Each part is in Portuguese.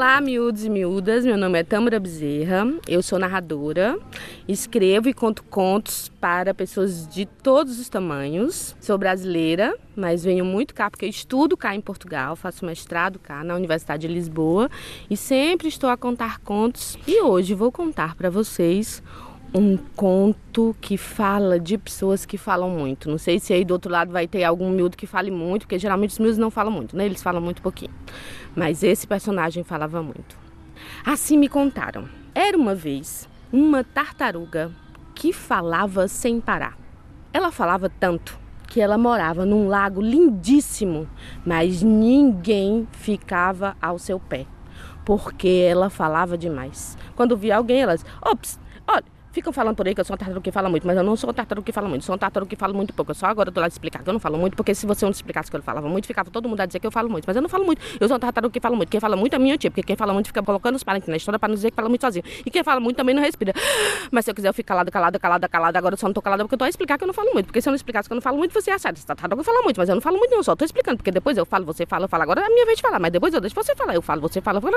Olá, miúdos e miúdas. Meu nome é Tâmara Bezerra. Eu sou narradora. Escrevo e conto contos para pessoas de todos os tamanhos. Sou brasileira, mas venho muito cá porque estudo cá em Portugal, faço mestrado cá na Universidade de Lisboa e sempre estou a contar contos. E hoje vou contar para vocês um conto que fala de pessoas que falam muito. Não sei se aí do outro lado vai ter algum miúdo que fale muito, porque geralmente os miúdos não falam muito, né? Eles falam muito pouquinho. Mas esse personagem falava muito. Assim me contaram. Era uma vez uma tartaruga que falava sem parar. Ela falava tanto que ela morava num lago lindíssimo, mas ninguém ficava ao seu pé, porque ela falava demais. Quando via alguém, elas, ops, olha, Ficam falando por aí que eu sou uma tartaruga que fala muito, mas eu não sou uma tartaruga que fala muito, sou uma tartaruga que fala muito pouco. Eu só agora eu tô lá de explicar que eu não falo muito, porque se você não explicasse que eu falava muito, ficava todo mundo a dizer que eu falo muito. Mas eu não falo muito. Eu sou uma tartaruga que fala muito. Quem fala muito é minha tia, porque quem fala muito fica colocando os parentes na história para não dizer que fala muito sozinho. E quem fala muito também não respira. Mas se eu quiser eu fico calada, calada, calada, calada, agora eu só não tô calada porque eu tô a explicar que eu não falo muito. Porque se eu não explicasse que eu não falo muito, você acha, essa tartaruga fala muito, mas eu não falo muito, não, só tô explicando. Porque depois eu falo, você fala, eu falo. Agora é a minha vez de falar, mas depois eu deixo você falar. Eu falo, você fala.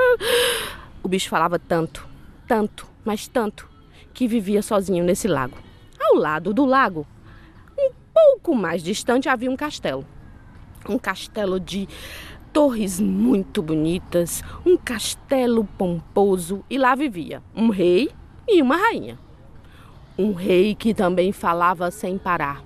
O bicho falava tanto, tanto, mas tanto que vivia sozinho nesse lago. Ao lado do lago, um pouco mais distante, havia um castelo. Um castelo de torres muito bonitas, um castelo pomposo, e lá vivia um rei e uma rainha. Um rei que também falava sem parar.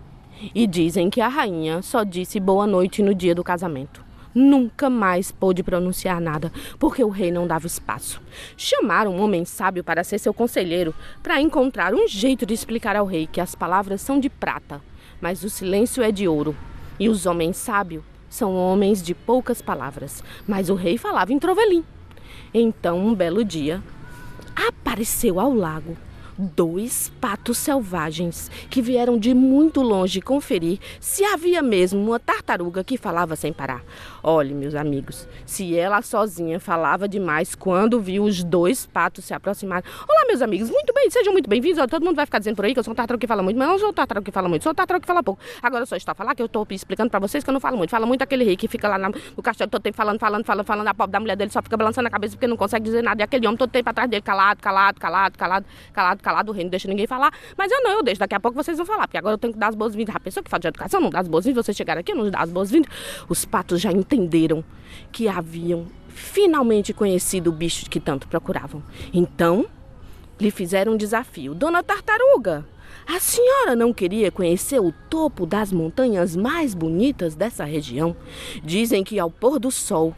E dizem que a rainha só disse boa noite no dia do casamento nunca mais pôde pronunciar nada, porque o rei não dava espaço. Chamaram um homem sábio para ser seu conselheiro, para encontrar um jeito de explicar ao rei que as palavras são de prata, mas o silêncio é de ouro. E os homens sábios são homens de poucas palavras, mas o rei falava em trovelim. Então, um belo dia, apareceu ao lago dois patos selvagens que vieram de muito longe conferir se havia mesmo uma tartaruga que falava sem parar. Olhe, meus amigos, se ela sozinha falava demais quando viu os dois patos se aproximarem. Olá, meus amigos, muito bem, sejam muito bem-vindos. Todo mundo vai ficar dizendo por aí que eu sou um tartaruga que fala muito, mas eu não sou um tartaruga que fala muito, sou um tartaruga que fala pouco. Agora só estou a falar que eu estou explicando para vocês que eu não falo muito. Fala muito aquele rei que fica lá no castelo todo tempo falando, falando, falando, falando. A pobre da mulher dele só fica balançando a cabeça porque não consegue dizer nada. E aquele homem todo tempo atrás dele, calado, calado, calado, calado, calado, calado, o rei não deixa ninguém falar. Mas eu não, eu deixo. Daqui a pouco vocês vão falar, porque agora eu tenho que dar as boas-vindas. A pessoa que fala de educação não dá as boas-vindas. Vocês chegaram aqui, não dá as boas-vindas. Os patos já entenderam que haviam finalmente conhecido o bicho que tanto procuravam. Então, lhe fizeram um desafio. Dona Tartaruga, a senhora não queria conhecer o topo das montanhas mais bonitas dessa região? Dizem que ao pôr do sol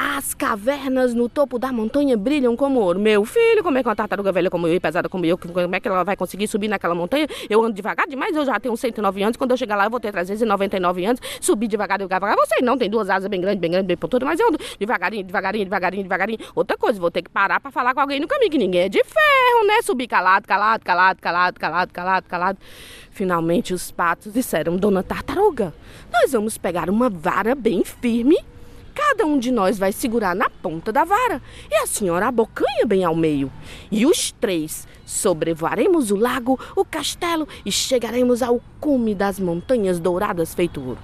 as cavernas no topo da montanha brilham como ouro. Meu filho, como é que uma tartaruga velha como eu e pesada como eu, como é que ela vai conseguir subir naquela montanha? Eu ando devagar demais, eu já tenho 109 anos. Quando eu chegar lá, eu vou ter 399 anos. Subir devagar, devagar. Você não tem duas asas bem grandes, bem grandes, bem pontudas, mas eu ando devagarinho, devagarinho, devagarinho, devagarinho. Outra coisa, vou ter que parar para falar com alguém no caminho, que ninguém é de ferro, né? Subir calado, calado, calado, calado, calado, calado, calado. Finalmente os patos disseram, dona tartaruga, nós vamos pegar uma vara bem firme Cada um de nós vai segurar na ponta da vara e a senhora abocanha bem ao meio. E os três sobrevoaremos o lago, o castelo e chegaremos ao cume das montanhas douradas feito ouro.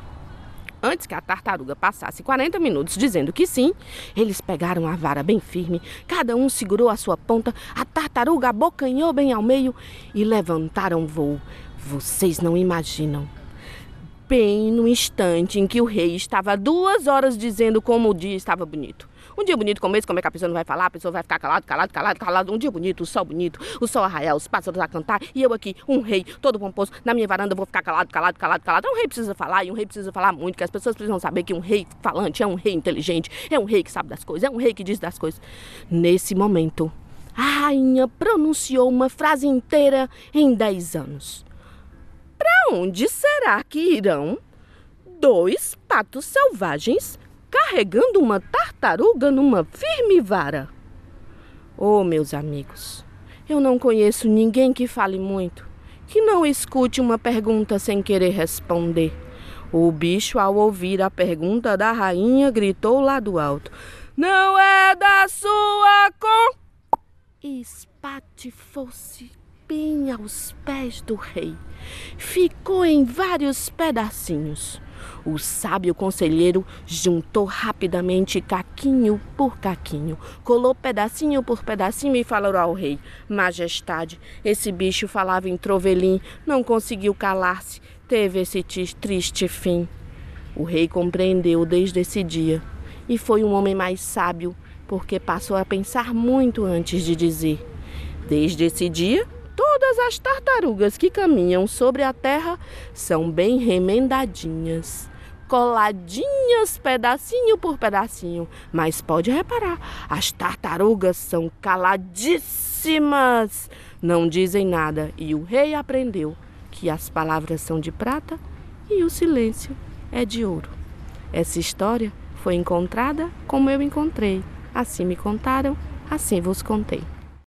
Antes que a tartaruga passasse 40 minutos dizendo que sim, eles pegaram a vara bem firme, cada um segurou a sua ponta, a tartaruga abocanhou bem ao meio e levantaram voo. Vocês não imaginam bem no instante em que o rei estava duas horas dizendo como o dia estava bonito. Um dia bonito como esse, como é que a pessoa não vai falar? A pessoa vai ficar calado, calado, calado, calado. Um dia bonito, o sol bonito, o sol arraial, os pássaros a cantar. E eu aqui, um rei, todo pomposo, na minha varanda, vou ficar calado, calado, calado, calado. Um rei precisa falar e um rei precisa falar muito, que as pessoas precisam saber que um rei falante é um rei inteligente, é um rei que sabe das coisas, é um rei que diz das coisas. Nesse momento, a rainha pronunciou uma frase inteira em dez anos. Para onde será que irão dois patos selvagens carregando uma tartaruga numa firme vara? Oh, meus amigos, eu não conheço ninguém que fale muito, que não escute uma pergunta sem querer responder. O bicho, ao ouvir a pergunta da rainha, gritou lá do alto: Não é da sua com. Espate fosse bem aos pés do rei. Ficou em vários pedacinhos. O sábio conselheiro juntou rapidamente caquinho por caquinho, colou pedacinho por pedacinho e falou ao rei: Majestade, esse bicho falava em trovelim, não conseguiu calar-se, teve esse triste fim. O rei compreendeu desde esse dia e foi um homem mais sábio, porque passou a pensar muito antes de dizer. Desde esse dia, todas as tartarugas que caminham sobre a terra são bem remendadinhas, coladinhas pedacinho por pedacinho. Mas pode reparar, as tartarugas são caladíssimas, não dizem nada. E o rei aprendeu que as palavras são de prata e o silêncio é de ouro. Essa história foi encontrada como eu encontrei. Assim me contaram, assim vos contei.